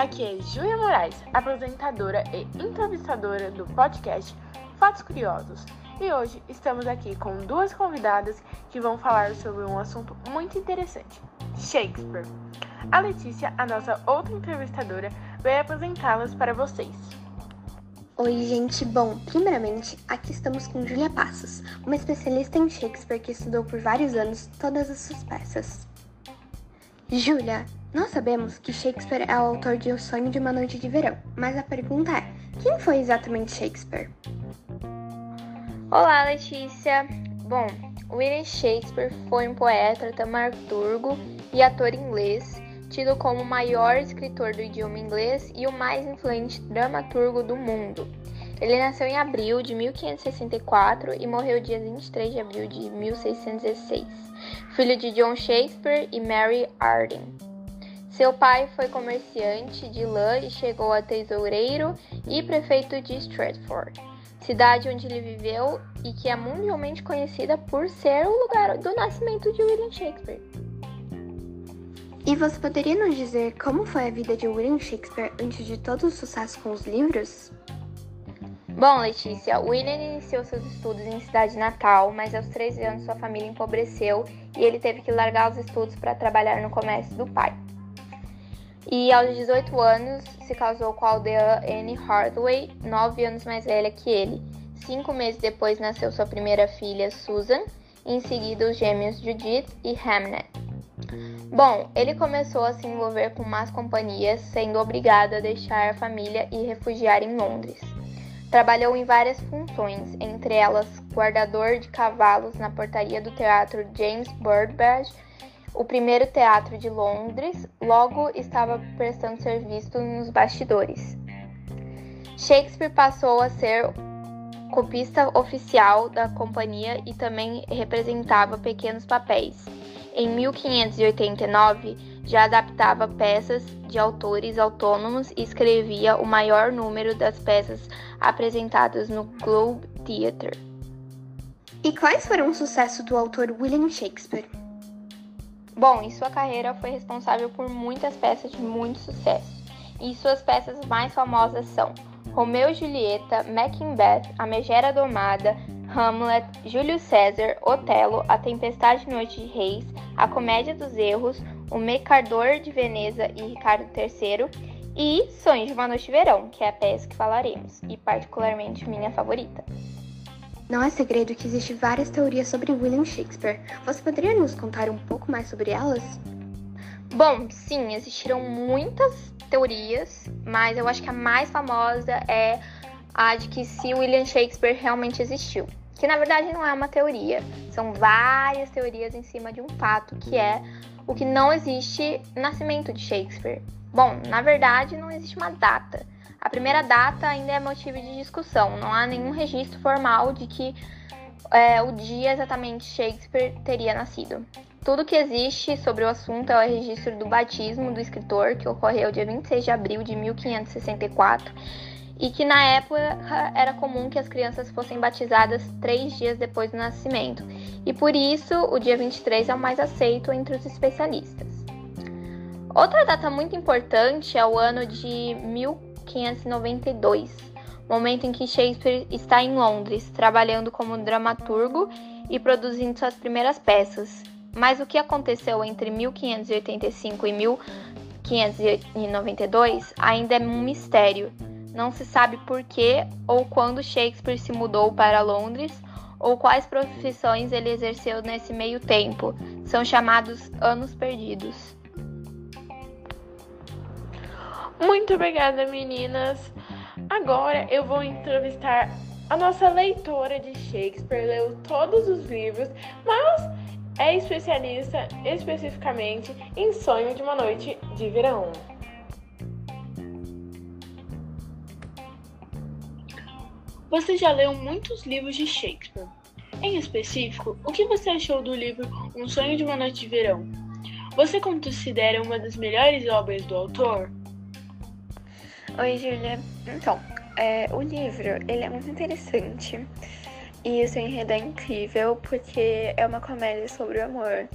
Aqui é Júlia Moraes, apresentadora e entrevistadora do podcast Fatos Curiosos. E hoje estamos aqui com duas convidadas que vão falar sobre um assunto muito interessante: Shakespeare. A Letícia, a nossa outra entrevistadora, vai apresentá-las para vocês. Oi, gente. Bom, primeiramente, aqui estamos com Julia Passos, uma especialista em Shakespeare que estudou por vários anos todas as suas peças. Júlia, nós sabemos que Shakespeare é o autor de O Sonho de uma Noite de Verão, mas a pergunta é: quem foi exatamente Shakespeare? Olá, Letícia. Bom, William Shakespeare foi um poeta, dramaturgo e ator inglês, tido como o maior escritor do idioma inglês e o mais influente dramaturgo do mundo. Ele nasceu em abril de 1564 e morreu dia 23 de abril de 1616, filho de John Shakespeare e Mary Arden. Seu pai foi comerciante de lã e chegou a tesoureiro e prefeito de Stratford, cidade onde ele viveu e que é mundialmente conhecida por ser o lugar do nascimento de William Shakespeare. E você poderia nos dizer como foi a vida de William Shakespeare antes de todo o sucesso com os livros? Bom, Letícia, William iniciou seus estudos em cidade natal, mas aos 13 anos sua família empobreceu e ele teve que largar os estudos para trabalhar no comércio do pai. E aos 18 anos se casou com a aldeã Anne Hathaway, 9 anos mais velha que ele. Cinco meses depois nasceu sua primeira filha, Susan, em seguida os gêmeos Judith e Hamnet. Bom, ele começou a se envolver com más companhias, sendo obrigado a deixar a família e refugiar em Londres. Trabalhou em várias funções, entre elas guardador de cavalos na portaria do teatro James Birdbridge, o primeiro teatro de Londres, logo estava prestando serviço nos bastidores. Shakespeare passou a ser copista oficial da companhia e também representava pequenos papéis. Em 1589, já adaptava peças de autores autônomos e escrevia o maior número das peças apresentadas no Globe Theatre. E quais foram os sucessos do autor William Shakespeare? Bom, em sua carreira foi responsável por muitas peças de muito sucesso. E suas peças mais famosas são Romeu e Julieta, Macbeth, A Megera Domada, Hamlet, Júlio César, Otelo, A Tempestade de Noite de Reis, A Comédia dos Erros, O Mercador de Veneza e Ricardo III, e Sonhos de uma Noite de Verão, que é a peça que falaremos, e particularmente minha favorita. Não é segredo que existem várias teorias sobre William Shakespeare. Você poderia nos contar um pouco mais sobre elas? Bom, sim, existiram muitas teorias, mas eu acho que a mais famosa é a de que se William Shakespeare realmente existiu que na verdade não é uma teoria, são várias teorias em cima de um fato, que é o que não existe nascimento de Shakespeare. Bom, na verdade não existe uma data. A primeira data ainda é motivo de discussão, não há nenhum registro formal de que é, o dia exatamente Shakespeare teria nascido. Tudo que existe sobre o assunto é o registro do batismo do escritor, que ocorreu dia 26 de abril de 1564 e que na época era comum que as crianças fossem batizadas três dias depois do nascimento, e por isso o dia 23 é o mais aceito entre os especialistas. Outra data muito importante é o ano de 1592, momento em que Shakespeare está em Londres, trabalhando como dramaturgo e produzindo suas primeiras peças. Mas o que aconteceu entre 1585 e 1592 ainda é um mistério não se sabe por que ou quando Shakespeare se mudou para Londres ou quais profissões ele exerceu nesse meio tempo. São chamados anos perdidos. Muito obrigada, meninas. Agora eu vou entrevistar a nossa leitora de Shakespeare, leu todos os livros, mas é especialista especificamente em Sonho de uma Noite de Verão. Você já leu muitos livros de Shakespeare. Em específico, o que você achou do livro Um Sonho de uma Noite de Verão? Você considera uma das melhores obras do autor? Oi, Julia. Então, é, o livro ele é muito interessante e o seu enredo é incrível porque é uma comédia sobre o amor.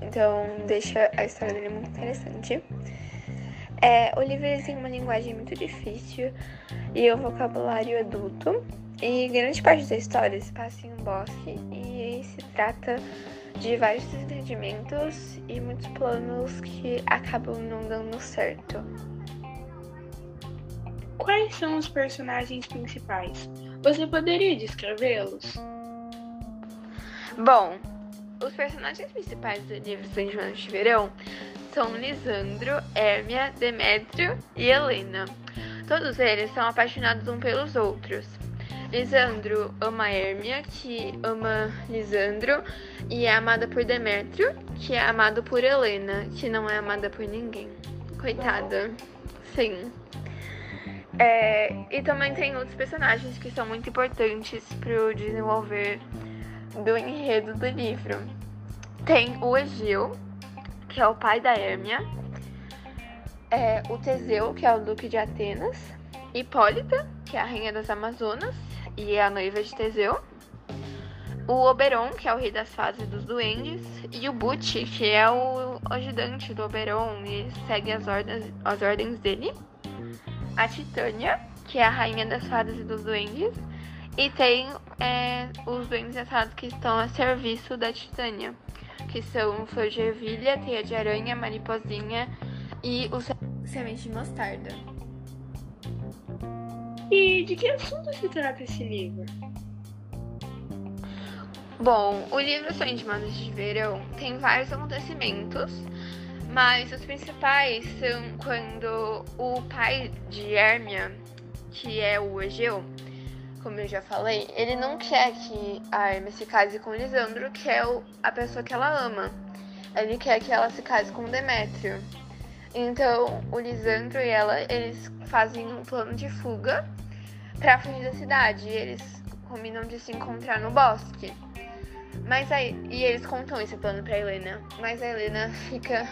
Então, deixa a história dele muito interessante. É, o livro tem uma linguagem muito difícil e o vocabulário adulto. E grande parte da história se passa em um bosque e se trata de vários entendimentos e muitos planos que acabam não dando certo. Quais são os personagens principais? Você poderia descrevê-los? Bom, os personagens principais do livro São João de Verão são Lisandro, Hermia, Demétrio e Helena. Todos eles são apaixonados um pelos outros. Lisandro ama Hermia, que ama Lisandro, e é amada por Demétrio, que é amado por Helena, que não é amada por ninguém. Coitada. Sim. É, e também tem outros personagens que são muito importantes para o desenvolver do enredo do livro. Tem o Egeu, que é o pai da Hermia, é, o Teseu, que é o duque de Atenas, Hipólita, que é a rainha das Amazonas e é a noiva de Teseu, o Oberon, que é o rei das fases dos duendes, e o Butch, que é o ajudante do Oberon e segue as ordens, as ordens dele, a Titânia, que é a rainha das fadas e dos duendes, e tem é, os duendes assados que estão a serviço da Titânia, que são Flor de Ervilha, Teia de Aranha, Mariposinha e o Semente de Mostarda. E de que assunto se trata esse livro? Bom, o livro Sonho de Manos de Verão tem vários acontecimentos, mas os principais são quando o pai de Hermia, que é o Egeu, como eu já falei, ele não quer que a Hermes se case com Lisandro, que é a pessoa que ela ama. Ele quer que ela se case com Demétrio. Então, o Lisandro e ela, eles fazem um plano de fuga para fugir da cidade. Eles combinam de se encontrar no bosque. Mas aí, e eles contam esse plano para Helena, mas a Helena fica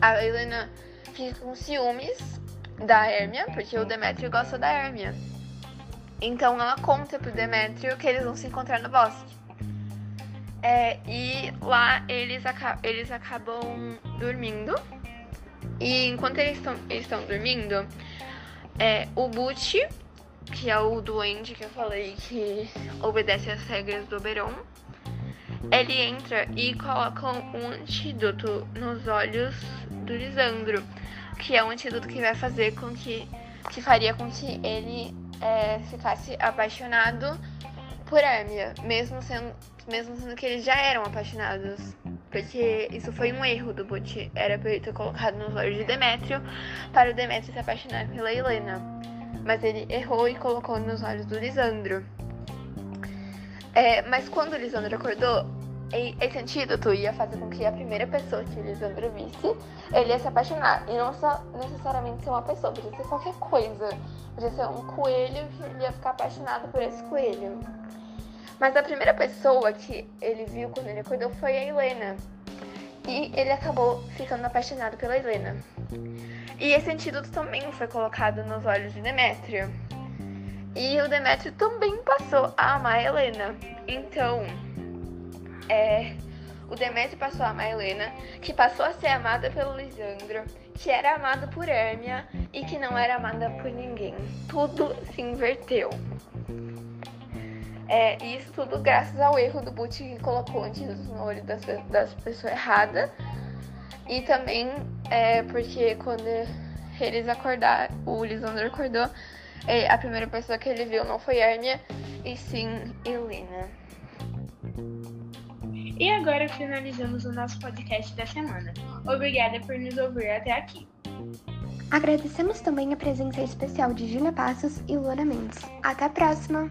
a Helena fica com ciúmes da Hermia, porque o Demétrio gosta da Hermia. Então ela conta pro Demétrio que eles vão se encontrar no bosque. É, e lá eles, aca eles acabam dormindo. E enquanto eles estão dormindo, é, o Butch, que é o duende que eu falei que obedece às regras do Oberon, ele entra e coloca um antídoto nos olhos do Lisandro, que é um antídoto que vai fazer com que que faria com que ele é, ficasse apaixonado por Hermia, mesmo sendo, mesmo sendo que eles já eram apaixonados. Porque isso foi um erro do Butch. Era pra ele ter colocado nos olhos de Demétrio para o Demétrio se apaixonar pela Helena. Mas ele errou e colocou nos olhos do Lisandro. É, mas quando o Lisandro acordou, esse antídoto ia fazer com que a primeira pessoa que o Lisandro visse, ele ia se apaixonar. E não só necessariamente ser uma pessoa, podia ser qualquer coisa. Podia ser um coelho que ele ia ficar apaixonado por esse coelho. Mas a primeira pessoa que ele viu quando ele acordou foi a Helena. E ele acabou ficando apaixonado pela Helena. E esse antídoto também foi colocado nos olhos de Demétrio. E o Demétrio também passou a amar a Helena. Então, é, o Demétrio passou a amar a Helena, que passou a ser amada pelo Lisandro, que era amado por Hermia e que não era amada por ninguém. Tudo se inverteu. É, isso tudo graças ao erro do Butch que colocou antídotos no olho das, das pessoas erradas. E também é porque quando eles acordaram, o Lisandro acordou, a primeira pessoa que ele viu não foi Hermia, e sim Helena. E agora finalizamos o nosso podcast da semana. Obrigada por nos ouvir até aqui. Agradecemos também a presença especial de Júlia Passos e Luana Mendes. Até a próxima!